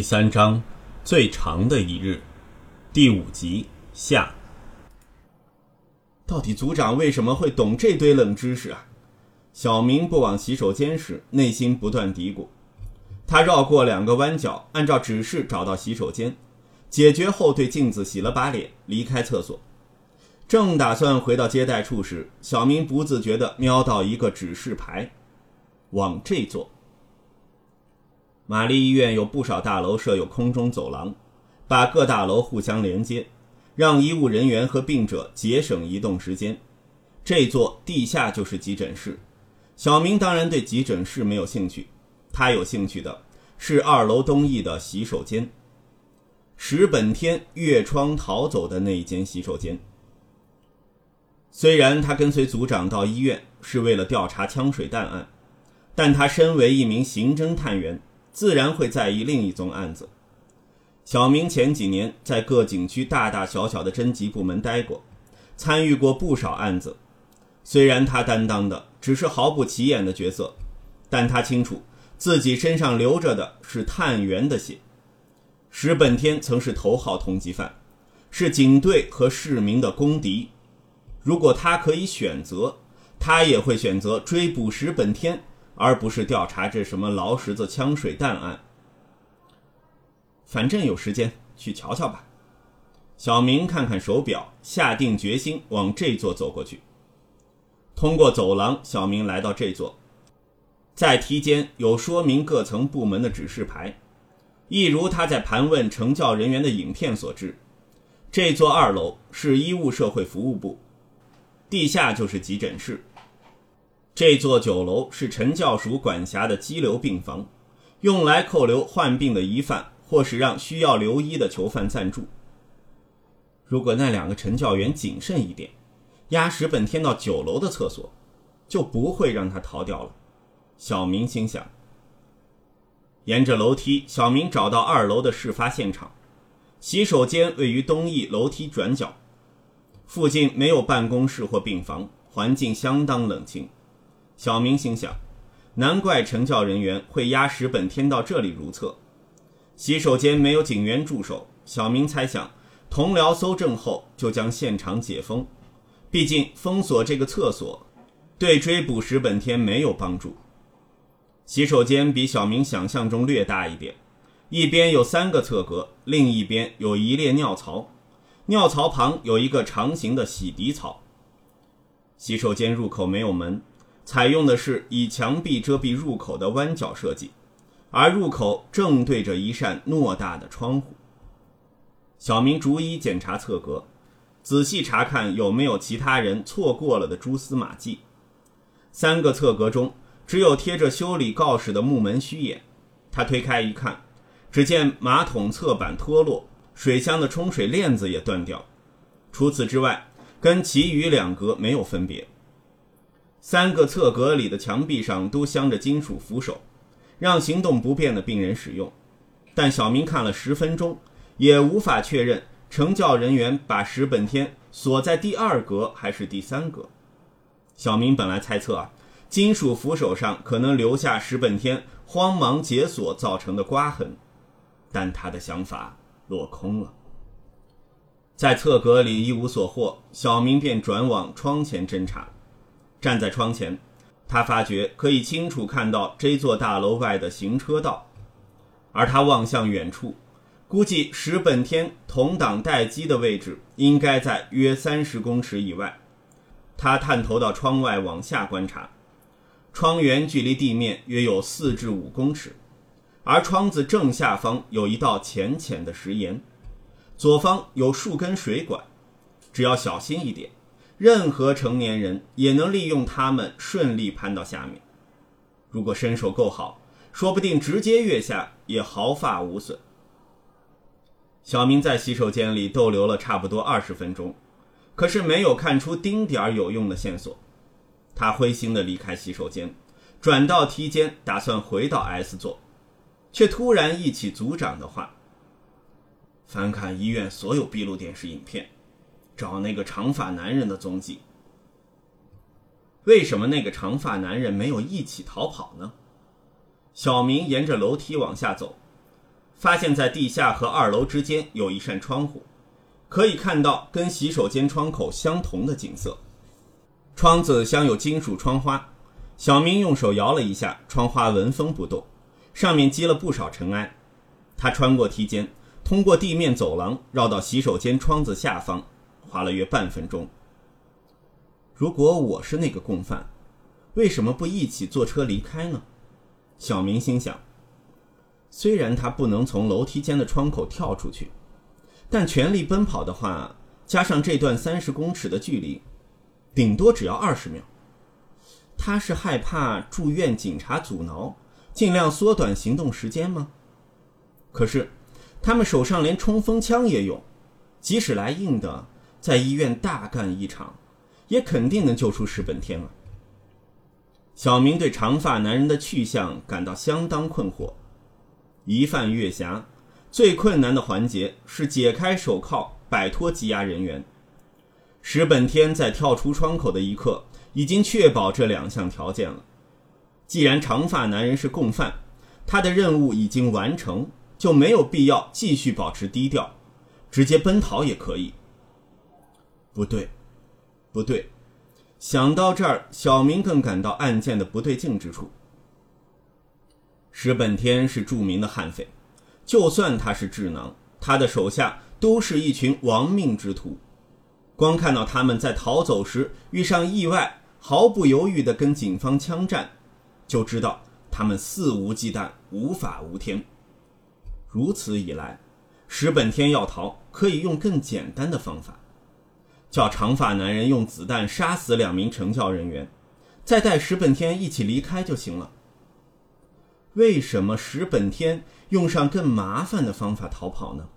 第三章，最长的一日，第五集下。到底组长为什么会懂这堆冷知识啊？小明不往洗手间时，内心不断嘀咕。他绕过两个弯角，按照指示找到洗手间，解决后对镜子洗了把脸，离开厕所。正打算回到接待处时，小明不自觉地瞄到一个指示牌，往这座。玛丽医院有不少大楼设有空中走廊，把各大楼互相连接，让医务人员和病者节省移动时间。这座地下就是急诊室。小明当然对急诊室没有兴趣，他有兴趣的是二楼东翼的洗手间。石本天越窗逃走的那一间洗手间。虽然他跟随组长到医院是为了调查枪水弹案，但他身为一名刑侦探员，自然会在意另一宗案子。小明前几年在各景区大大小小的侦缉部门待过，参与过不少案子。虽然他担当的只是毫不起眼的角色，但他清楚自己身上流着的是探员的血。石本天曾是头号通缉犯，是警队和市民的公敌。如果他可以选择，他也会选择追捕石本天，而不是调查这什么劳什子枪水弹案。反正有时间，去瞧瞧吧。小明看看手表，下定决心往这座走过去。通过走廊，小明来到这座，在梯间有说明各层部门的指示牌，一如他在盘问成教人员的影片所致。这座二楼是医务社会服务部。地下就是急诊室。这座酒楼是陈教署管辖的羁留病房，用来扣留患病的疑犯，或是让需要留医的囚犯暂住。如果那两个陈教员谨慎一点，押石本天到九楼的厕所，就不会让他逃掉了。小明心想。沿着楼梯，小明找到二楼的事发现场，洗手间位于东翼楼梯转角。附近没有办公室或病房，环境相当冷清。小明心想，难怪成教人员会押石本天到这里如厕。洗手间没有警员驻守，小明猜想，同僚搜证后就将现场解封。毕竟封锁这个厕所，对追捕石本天没有帮助。洗手间比小明想象中略大一点，一边有三个侧格，另一边有一列尿槽。尿槽旁有一个长形的洗涤槽。洗手间入口没有门，采用的是以墙壁遮蔽入口的弯角设计，而入口正对着一扇偌大的窗户。小明逐一检查侧格，仔细查看有没有其他人错过了的蛛丝马迹。三个侧格中只有贴着修理告示的木门虚掩。他推开一看，只见马桶侧板脱落。水箱的冲水链子也断掉，除此之外，跟其余两格没有分别。三个侧格里的墙壁上都镶着金属扶手，让行动不便的病人使用。但小明看了十分钟，也无法确认成教人员把石本天锁在第二格还是第三格。小明本来猜测啊，金属扶手上可能留下石本天慌忙解锁造成的刮痕，但他的想法。落空了，在侧格里一无所获，小明便转往窗前侦查。站在窗前，他发觉可以清楚看到这座大楼外的行车道，而他望向远处，估计石本天同党待机的位置应该在约三十公尺以外。他探头到窗外往下观察，窗缘距离地面约有四至五公尺。而窗子正下方有一道浅浅的石岩，左方有数根水管，只要小心一点，任何成年人也能利用它们顺利攀到下面。如果身手够好，说不定直接跃下也毫发无损。小明在洗手间里逗留了差不多二十分钟，可是没有看出丁点儿有用的线索。他灰心地离开洗手间，转到梯间，打算回到 S 座。却突然忆起组长的话：“翻看医院所有闭路电视影片，找那个长发男人的踪迹。为什么那个长发男人没有一起逃跑呢？”小明沿着楼梯往下走，发现在地下和二楼之间有一扇窗户，可以看到跟洗手间窗口相同的景色。窗子镶有金属窗花，小明用手摇了一下，窗花纹风不动，上面积了不少尘埃。他穿过梯间，通过地面走廊，绕到洗手间窗子下方，花了约半分钟。如果我是那个共犯，为什么不一起坐车离开呢？小明心想。虽然他不能从楼梯间的窗口跳出去，但全力奔跑的话，加上这段三十公尺的距离，顶多只要二十秒。他是害怕住院警察阻挠，尽量缩短行动时间吗？可是，他们手上连冲锋枪也有，即使来硬的，在医院大干一场，也肯定能救出石本天了。小明对长发男人的去向感到相当困惑。疑犯月霞，最困难的环节是解开手铐，摆脱羁押人员。石本天在跳出窗口的一刻，已经确保这两项条件了。既然长发男人是共犯，他的任务已经完成，就没有必要继续保持低调，直接奔逃也可以。不对，不对，想到这儿，小明更感到案件的不对劲之处。石本天是著名的悍匪，就算他是智囊，他的手下都是一群亡命之徒。光看到他们在逃走时遇上意外，毫不犹豫地跟警方枪战，就知道他们肆无忌惮、无法无天。如此一来，石本天要逃，可以用更简单的方法，叫长发男人用子弹杀死两名成教人员，再带石本天一起离开就行了。为什么石本天用上更麻烦的方法逃跑呢？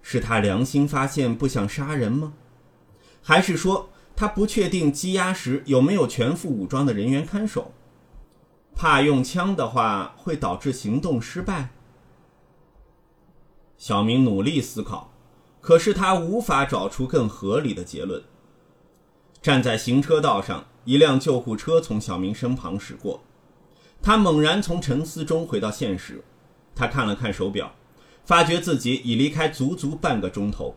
是他良心发现不想杀人吗？还是说他不确定羁押时有没有全副武装的人员看守，怕用枪的话会导致行动失败？小明努力思考，可是他无法找出更合理的结论。站在行车道上，一辆救护车从小明身旁驶过。他猛然从沉思中回到现实，他看了看手表，发觉自己已离开足足半个钟头，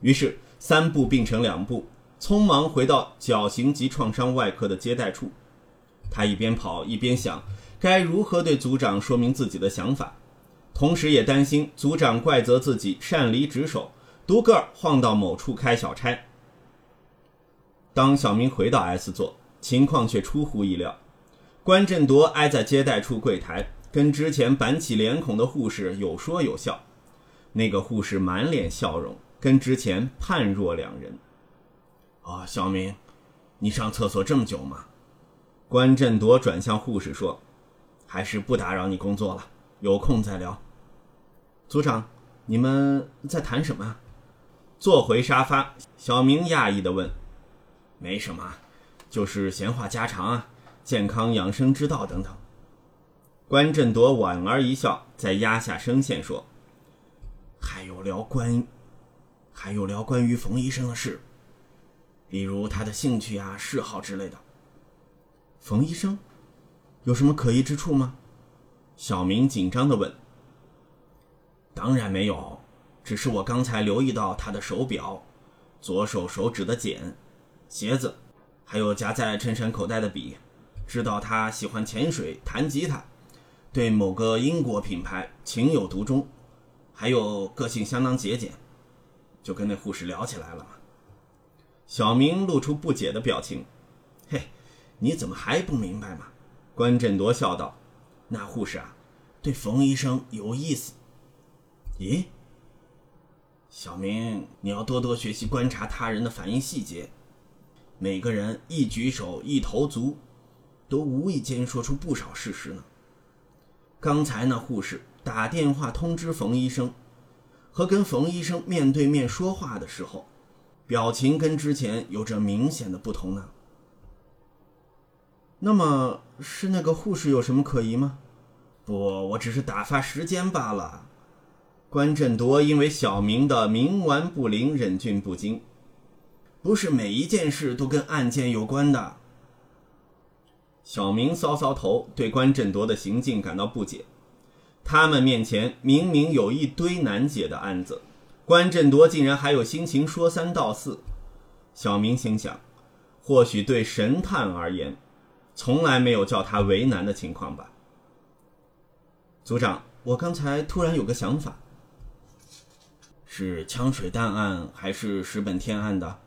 于是三步并成两步，匆忙回到绞刑及创伤外科的接待处。他一边跑一边想，该如何对组长说明自己的想法，同时也担心组长怪责自己擅离职守，独个儿晃到某处开小差。当小明回到 S 座，情况却出乎意料。关振铎挨在接待处柜台，跟之前板起脸孔的护士有说有笑。那个护士满脸笑容，跟之前判若两人。啊，小明，你上厕所这么久吗？关振铎转向护士说：“还是不打扰你工作了，有空再聊。”组长，你们在谈什么？坐回沙发，小明讶异地问：“没什么，就是闲话家常啊。”健康养生之道等等。关振铎莞尔一笑，再压下声线说：“还有聊关，还有聊关于冯医生的事，比如他的兴趣啊、嗜好之类的。”冯医生有什么可疑之处吗？小明紧张的问。“当然没有，只是我刚才留意到他的手表、左手手指的茧、鞋子，还有夹在衬衫口袋的笔。”知道他喜欢潜水、弹吉他，对某个英国品牌情有独钟，还有个性相当节俭，就跟那护士聊起来了嘛。小明露出不解的表情。嘿，你怎么还不明白嘛？关振铎笑道：“那护士啊，对冯医生有意思。”咦，小明，你要多多学习观察他人的反应细节。每个人一举手、一投足。都无意间说出不少事实呢。刚才那护士打电话通知冯医生，和跟冯医生面对面说话的时候，表情跟之前有着明显的不同呢。那么是那个护士有什么可疑吗？不，我只是打发时间罢了。关振铎因为小明的冥顽不灵忍俊不禁，不是每一件事都跟案件有关的。小明搔搔头，对关振铎的行径感到不解。他们面前明明有一堆难解的案子，关振铎竟然还有心情说三道四。小明心想，或许对神探而言，从来没有叫他为难的情况吧。组长，我刚才突然有个想法，是枪水弹案还是石本天案的？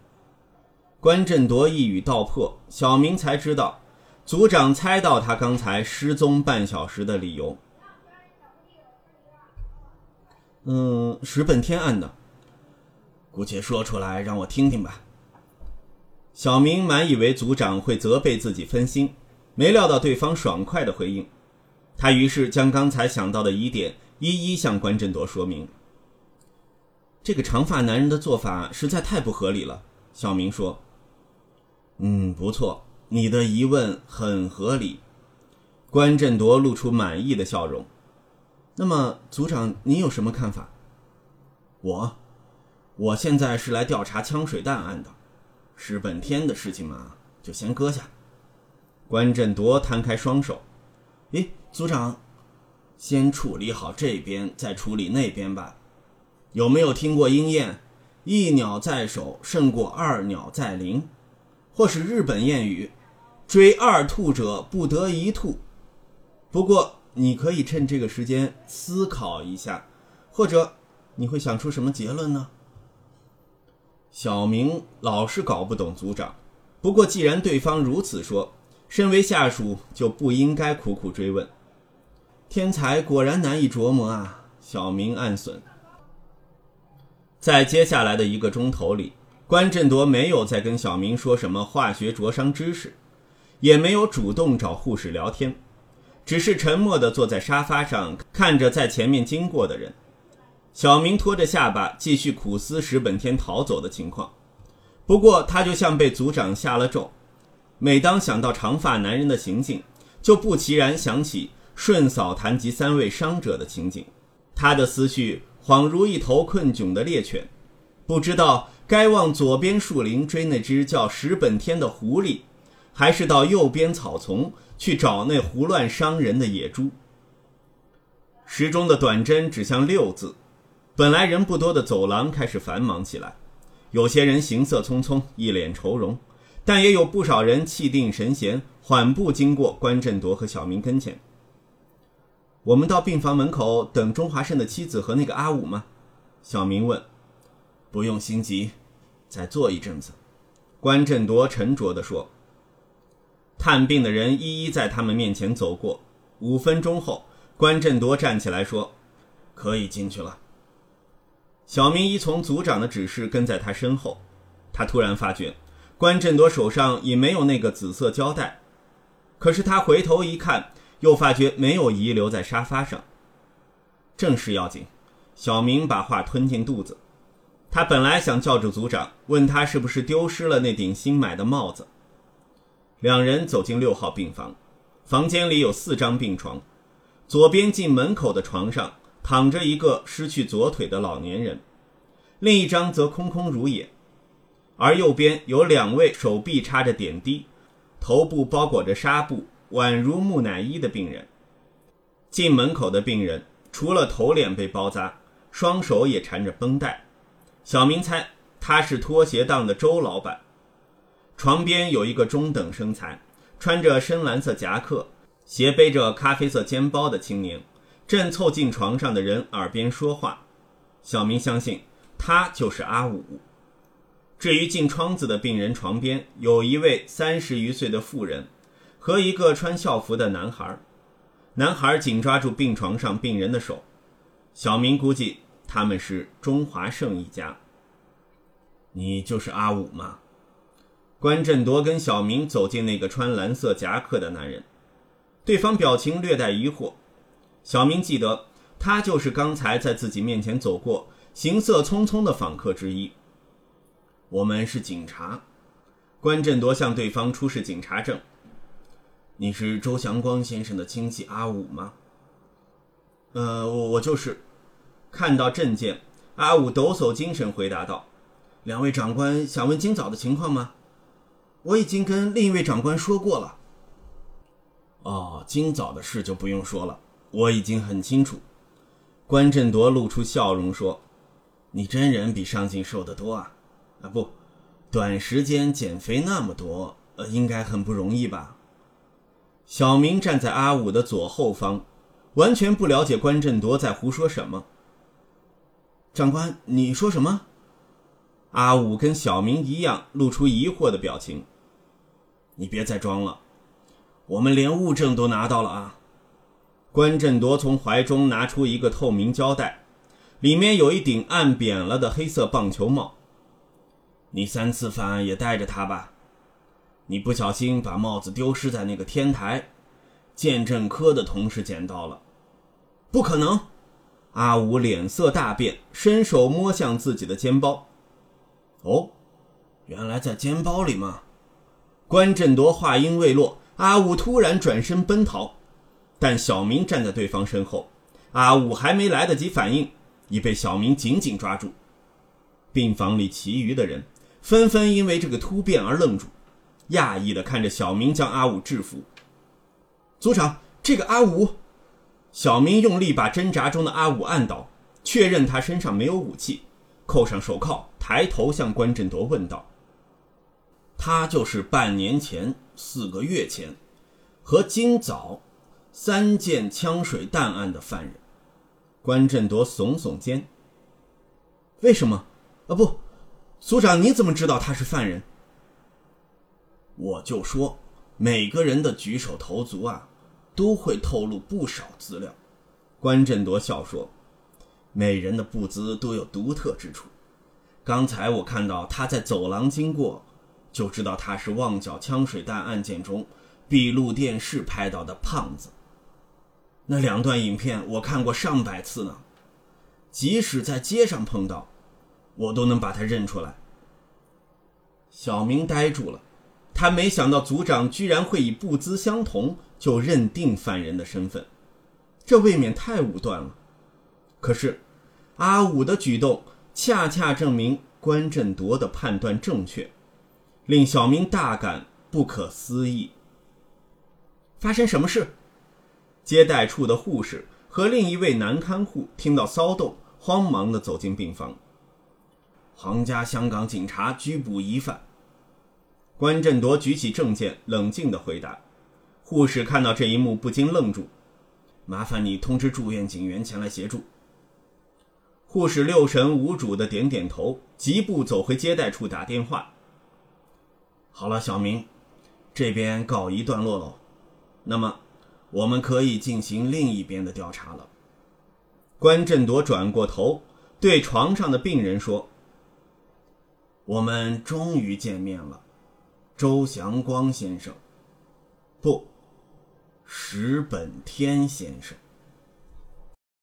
关振铎一语道破，小明才知道，组长猜到他刚才失踪半小时的理由。嗯，石本天案的，姑且说出来让我听听吧。小明满以为组长会责备自己分心，没料到对方爽快的回应。他于是将刚才想到的疑点一一向关振铎说明。这个长发男人的做法实在太不合理了，小明说。嗯，不错，你的疑问很合理。关振铎露出满意的笑容。那么，组长，你有什么看法？我，我现在是来调查枪水弹案的，石本天的事情嘛，就先搁下。关振铎摊开双手，咦，组长，先处理好这边，再处理那边吧。有没有听过鹰燕“一鸟在手，胜过二鸟在林”，或是日本谚语“追二兔者，不得一兔”？不过。你可以趁这个时间思考一下，或者你会想出什么结论呢？小明老是搞不懂组长，不过既然对方如此说，身为下属就不应该苦苦追问。天才果然难以琢磨啊！小明暗损。在接下来的一个钟头里，关振铎没有再跟小明说什么化学灼伤知识，也没有主动找护士聊天。只是沉默地坐在沙发上，看着在前面经过的人。小明拖着下巴，继续苦思石本天逃走的情况。不过，他就像被组长下了咒，每当想到长发男人的行径，就不其然想起顺嫂谈及三位伤者的情景。他的思绪恍如一头困窘的猎犬，不知道该往左边树林追那只叫石本天的狐狸，还是到右边草丛。去找那胡乱伤人的野猪。时钟的短针指向六字，本来人不多的走廊开始繁忙起来。有些人行色匆匆，一脸愁容，但也有不少人气定神闲，缓步经过关振铎和小明跟前。我们到病房门口等钟华胜的妻子和那个阿武吗？小明问。不用心急，再坐一阵子。关振铎沉着地说。探病的人一一在他们面前走过。五分钟后，关振铎站起来说：“可以进去了。”小明依从组长的指示跟在他身后。他突然发觉，关振铎手上已没有那个紫色胶带。可是他回头一看，又发觉没有遗留在沙发上。正事要紧，小明把话吞进肚子。他本来想叫住组长，问他是不是丢失了那顶新买的帽子。两人走进六号病房，房间里有四张病床，左边进门口的床上躺着一个失去左腿的老年人，另一张则空空如也，而右边有两位手臂插着点滴、头部包裹着纱布、宛如木乃伊的病人。进门口的病人除了头脸被包扎，双手也缠着绷带。小明猜他是拖鞋档的周老板。床边有一个中等身材、穿着深蓝色夹克、斜背着咖啡色肩包的青年，正凑近床上的人耳边说话。小明相信他就是阿武。至于进窗子的病人床边，有一位三十余岁的妇人和一个穿校服的男孩。男孩紧抓住病床上病人的手。小明估计他们是钟华胜一家。你就是阿武吗？关振铎跟小明走进那个穿蓝色夹克的男人，对方表情略带疑惑。小明记得他就是刚才在自己面前走过、行色匆匆的访客之一。我们是警察。关振铎向对方出示警察证。你是周祥光先生的亲戚阿武吗？呃，我我就是。看到证件，阿武抖擞精神回答道：“两位长官想问今早的情况吗？”我已经跟另一位长官说过了。哦，今早的事就不用说了。我已经很清楚。关振铎露出笑容说：“你真人比上镜瘦得多啊！啊，不，短时间减肥那么多，呃，应该很不容易吧？”小明站在阿武的左后方，完全不了解关振铎在胡说什么。长官，你说什么？阿武跟小明一样，露出疑惑的表情。你别再装了，我们连物证都拿到了啊！关振铎从怀中拿出一个透明胶带，里面有一顶按扁了的黑色棒球帽。你三次犯案也带着它吧？你不小心把帽子丢失在那个天台，鉴证科的同事捡到了。不可能！阿武脸色大变，伸手摸向自己的肩包。哦，原来在肩包里吗？关振铎话音未落，阿武突然转身奔逃。但小明站在对方身后，阿武还没来得及反应，已被小明紧紧抓住。病房里其余的人纷纷因为这个突变而愣住，讶异的看着小明将阿武制服。组长，这个阿武，小明用力把挣扎中的阿武按倒，确认他身上没有武器，扣上手铐，抬头向关振铎问道：“他就是半年前、四个月前，和今早。”三件枪水弹案的犯人，关振铎耸耸肩。为什么？啊不，组长，你怎么知道他是犯人？我就说，每个人的举手投足啊，都会透露不少资料。关振铎笑说：“每人的步姿都有独特之处。刚才我看到他在走廊经过，就知道他是旺角枪水弹案件中闭路电视拍到的胖子。”那两段影片我看过上百次呢，即使在街上碰到，我都能把他认出来。小明呆住了，他没想到组长居然会以步姿相同就认定犯人的身份，这未免太武断了。可是，阿武的举动恰恰证明关振铎的判断正确，令小明大感不可思议。发生什么事？接待处的护士和另一位男看护听到骚动，慌忙地走进病房。皇家香港警察拘捕疑犯。关振铎举起证件，冷静地回答。护士看到这一幕，不禁愣住。麻烦你通知住院警员前来协助。护士六神无主地点点头，疾步走回接待处打电话。好了，小明，这边告一段落喽。那么。我们可以进行另一边的调查了。关振铎转过头，对床上的病人说：“我们终于见面了，周祥光先生。不，石本天先生。”